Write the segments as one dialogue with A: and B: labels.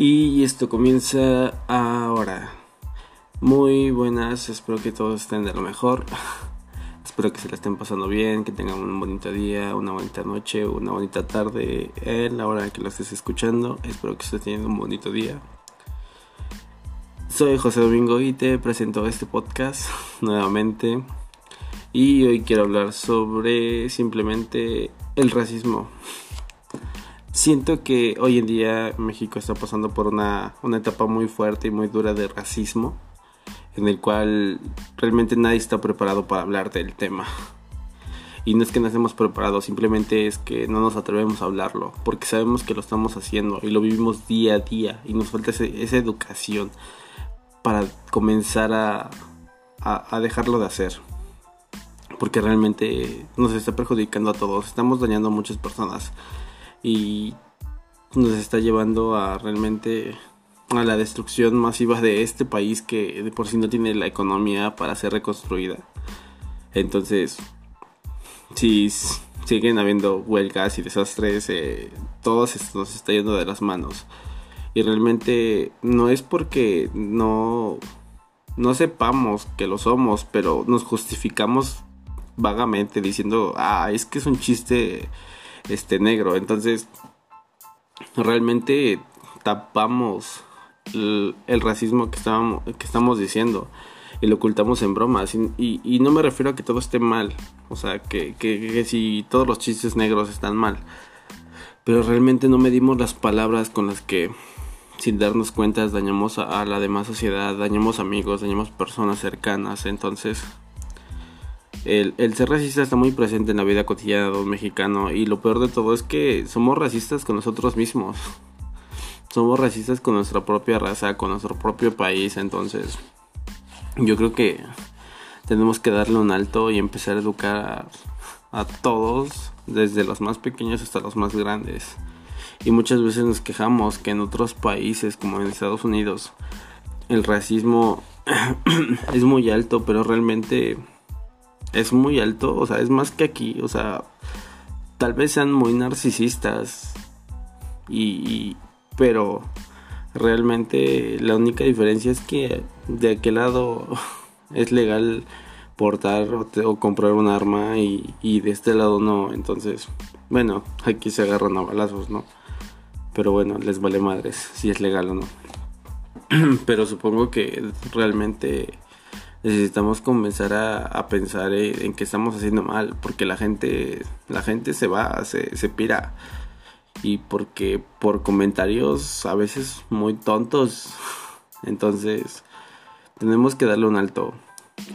A: Y esto comienza ahora. Muy buenas, espero que todos estén de lo mejor. espero que se la estén pasando bien, que tengan un bonito día, una bonita noche, una bonita tarde en la hora que lo estés escuchando. Espero que estés teniendo un bonito día. Soy José Domingo y te presento este podcast nuevamente. Y hoy quiero hablar sobre simplemente el racismo. Siento que hoy en día México está pasando por una, etapa muy fuerte y muy dura de racismo, en el cual realmente nadie está preparado para hablar del tema. Y no es que no estemos preparados, simplemente es que no nos atrevemos a hablarlo, porque sabemos que lo estamos haciendo y lo vivimos día a día y nos falta esa educación para comenzar a, a dejarlo de hacer. Porque realmente nos está perjudicando a todos, estamos dañando a muchas personas y nos está llevando a realmente a la destrucción masiva de este país que de por sí no tiene la economía para ser reconstruida. Entonces, si siguen habiendo huelgas y desastres, eh, todo se nos está yendo de las manos. Y realmente no es porque no, no sepamos que lo somos, pero nos justificamos vagamente diciendo, ah, es que es un chiste este negro. Entonces, realmente tapamos el, racismo que, estábamos, que estamos diciendo y lo ocultamos en bromas. Y, no me refiero a que todo esté mal, o sea, que, que, si todos los chistes negros están mal. Pero realmente no medimos las palabras con las que, sin darnos cuenta, dañamos a, a la demás sociedad, dañamos amigos, dañamos personas cercanas. Entonces, el, ser racista está muy presente en la vida cotidiana de un mexicano y lo peor de todo es que somos racistas con nosotros mismos. Somos racistas con nuestra propia raza, con nuestro propio país, entonces yo creo que tenemos que darle un alto y empezar a educar a, a todos, desde los más pequeños hasta los más grandes. Y muchas veces nos quejamos que en otros países como en Estados Unidos el racismo es muy alto, pero realmente es muy alto, o sea, es más que aquí, o sea, tal vez sean muy narcisistas y, pero realmente la única diferencia es que de aquel lado es legal portar o, comprar un arma y, y, de este lado no, entonces, bueno, aquí se agarran a balazos, ¿no? Pero bueno, les vale madres si es legal o no. pero supongo que realmente necesitamos comenzar a, pensar en, que estamos haciendo mal porque la gente la gente se va se, se pira y porque por comentarios a veces muy tontos entonces tenemos que darle un alto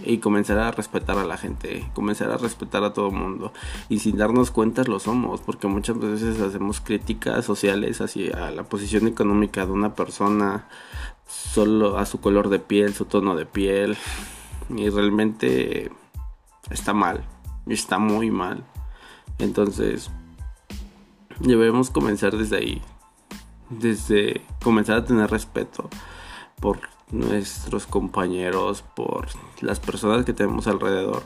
A: y comenzar a respetar a la gente, comenzar a respetar a todo el mundo. Y sin darnos cuenta lo somos, porque muchas veces hacemos críticas sociales hacia la posición económica de una persona, solo a su color de piel, su tono de piel, y realmente está mal, está muy mal. Entonces, debemos comenzar desde ahí, desde comenzar a tener respeto por nuestros compañeros, por las personas que tenemos alrededor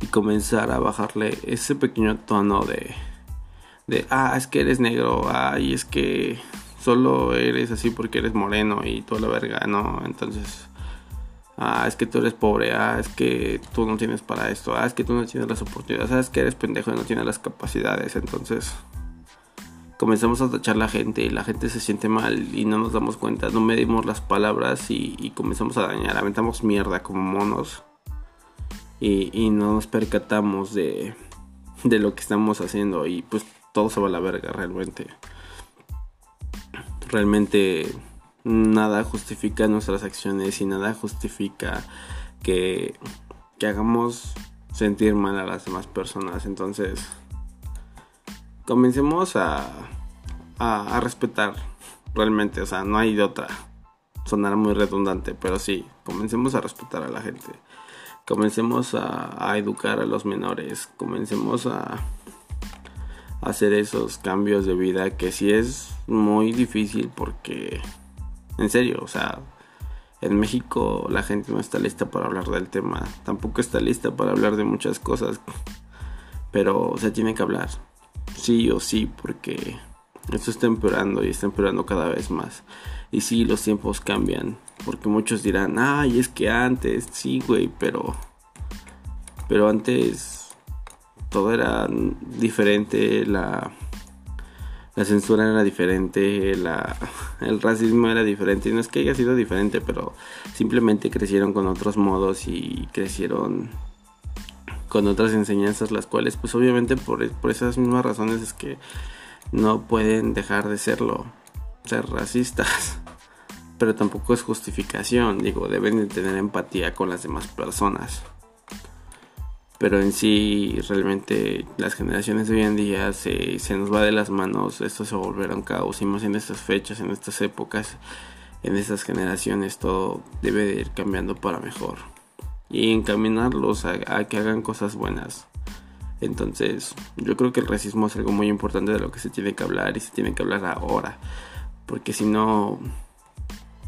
A: y comenzar a bajarle ese pequeño tono de de ah, es que eres negro, ay, es que solo eres así porque eres moreno y toda la verga, no, entonces ah, es que tú eres pobre, ah, es que tú no tienes para esto, ah, es que tú no tienes las oportunidades, ah, es que eres pendejo y no tienes las capacidades. Entonces comenzamos a tachar la gente y la gente se siente mal y no nos damos cuenta, no medimos las palabras y, comenzamos a dañar, aventamos mierda como monos y, y no nos percatamos de, de lo que estamos haciendo y pues todo se va a la verga realmente. Realmente nada justifica nuestras acciones y nada justifica que, que hagamos sentir mal a las demás personas. Entonces, comencemos a, a, respetar realmente, o sea, no hay de otra. Sonará muy redundante, pero sí, comencemos a respetar a la gente. Comencemos a, educar a los menores. Comencemos a hacer esos cambios de vida que sí es muy difícil porque en serio, o sea, en México la gente no está lista para hablar del tema. Tampoco está lista para hablar de muchas cosas. Pero se tiene que hablar. Sí o sí, porque Esto está empeorando y está empeorando cada vez más. Y sí, los tiempos cambian. Porque muchos dirán, ay, es que antes, sí, güey, pero... Pero antes todo era diferente, la, la censura era diferente, la, el racismo era diferente. Y no es que haya sido diferente, pero simplemente crecieron con otros modos y crecieron con otras enseñanzas, las cuales pues obviamente por, por esas mismas razones es que no pueden dejar de serlo, ser racistas. Pero tampoco es justificación, digo, deben de tener empatía con las demás personas. Pero en sí, realmente las generaciones de hoy en día se, se nos va de las manos, esto se volverá un caos, y más en estas fechas, en estas épocas, en estas generaciones, todo debe de ir cambiando para mejor. Y encaminarlos a, a que hagan cosas buenas. Entonces, yo creo que el racismo es algo muy importante de lo que se tiene que hablar y se tiene que hablar ahora. Porque si no,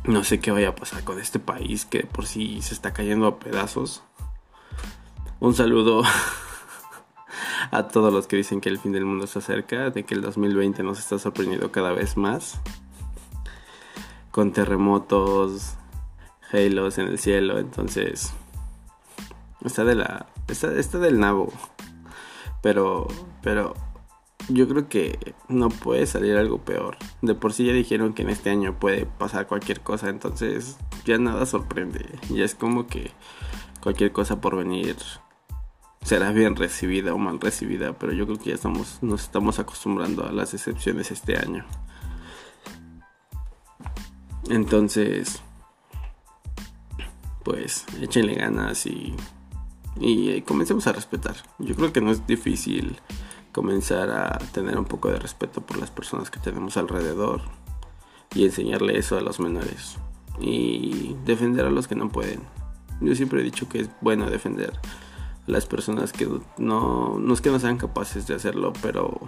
A: no sé qué vaya a pasar con este país que por sí se está cayendo a pedazos. Un saludo a todos los que dicen que el fin del mundo está cerca, de que el 2020 nos está sorprendiendo cada vez más. Con terremotos, halos en el cielo, entonces... Está de la... Está, está del nabo. Pero, pero yo creo que no puede salir algo peor. De por sí ya dijeron que en este año puede pasar cualquier cosa, entonces ya nada sorprende. Ya es como que cualquier cosa por venir será bien recibida o mal recibida, pero yo creo que ya estamos nos estamos acostumbrando a las excepciones este año. Entonces, pues échenle ganas y y eh, comencemos a respetar. Yo creo que no es difícil comenzar a tener un poco de respeto por las personas que tenemos alrededor y enseñarle eso a los menores y defender a los que no pueden. Yo siempre he dicho que es bueno defender las personas que no, no es que no sean capaces de hacerlo, pero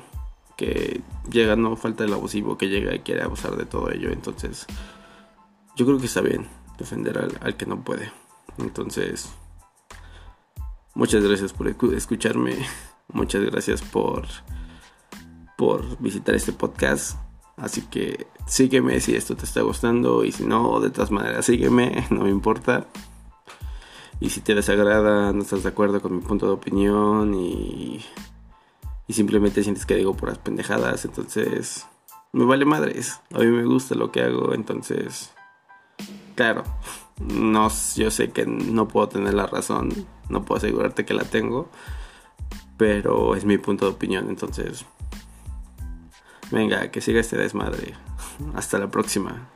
A: que llega, no falta el abusivo que llega y quiere abusar de todo ello. Entonces, yo creo que está bien defender al, al que no puede. Entonces, Muchas gracias por escucharme. Muchas gracias por, por visitar este podcast. Así que sígueme si esto te está gustando y si no, de todas maneras sígueme, no me importa. Y si te desagrada, no estás de acuerdo con mi punto de opinión y, y simplemente sientes que digo puras pendejadas, entonces me vale madres. A mí me gusta lo que hago, entonces, claro, no, yo sé que no puedo tener la razón, no puedo asegurarte que la tengo, pero es mi punto de opinión, entonces... Venga, que siga este desmadre. Hasta la próxima.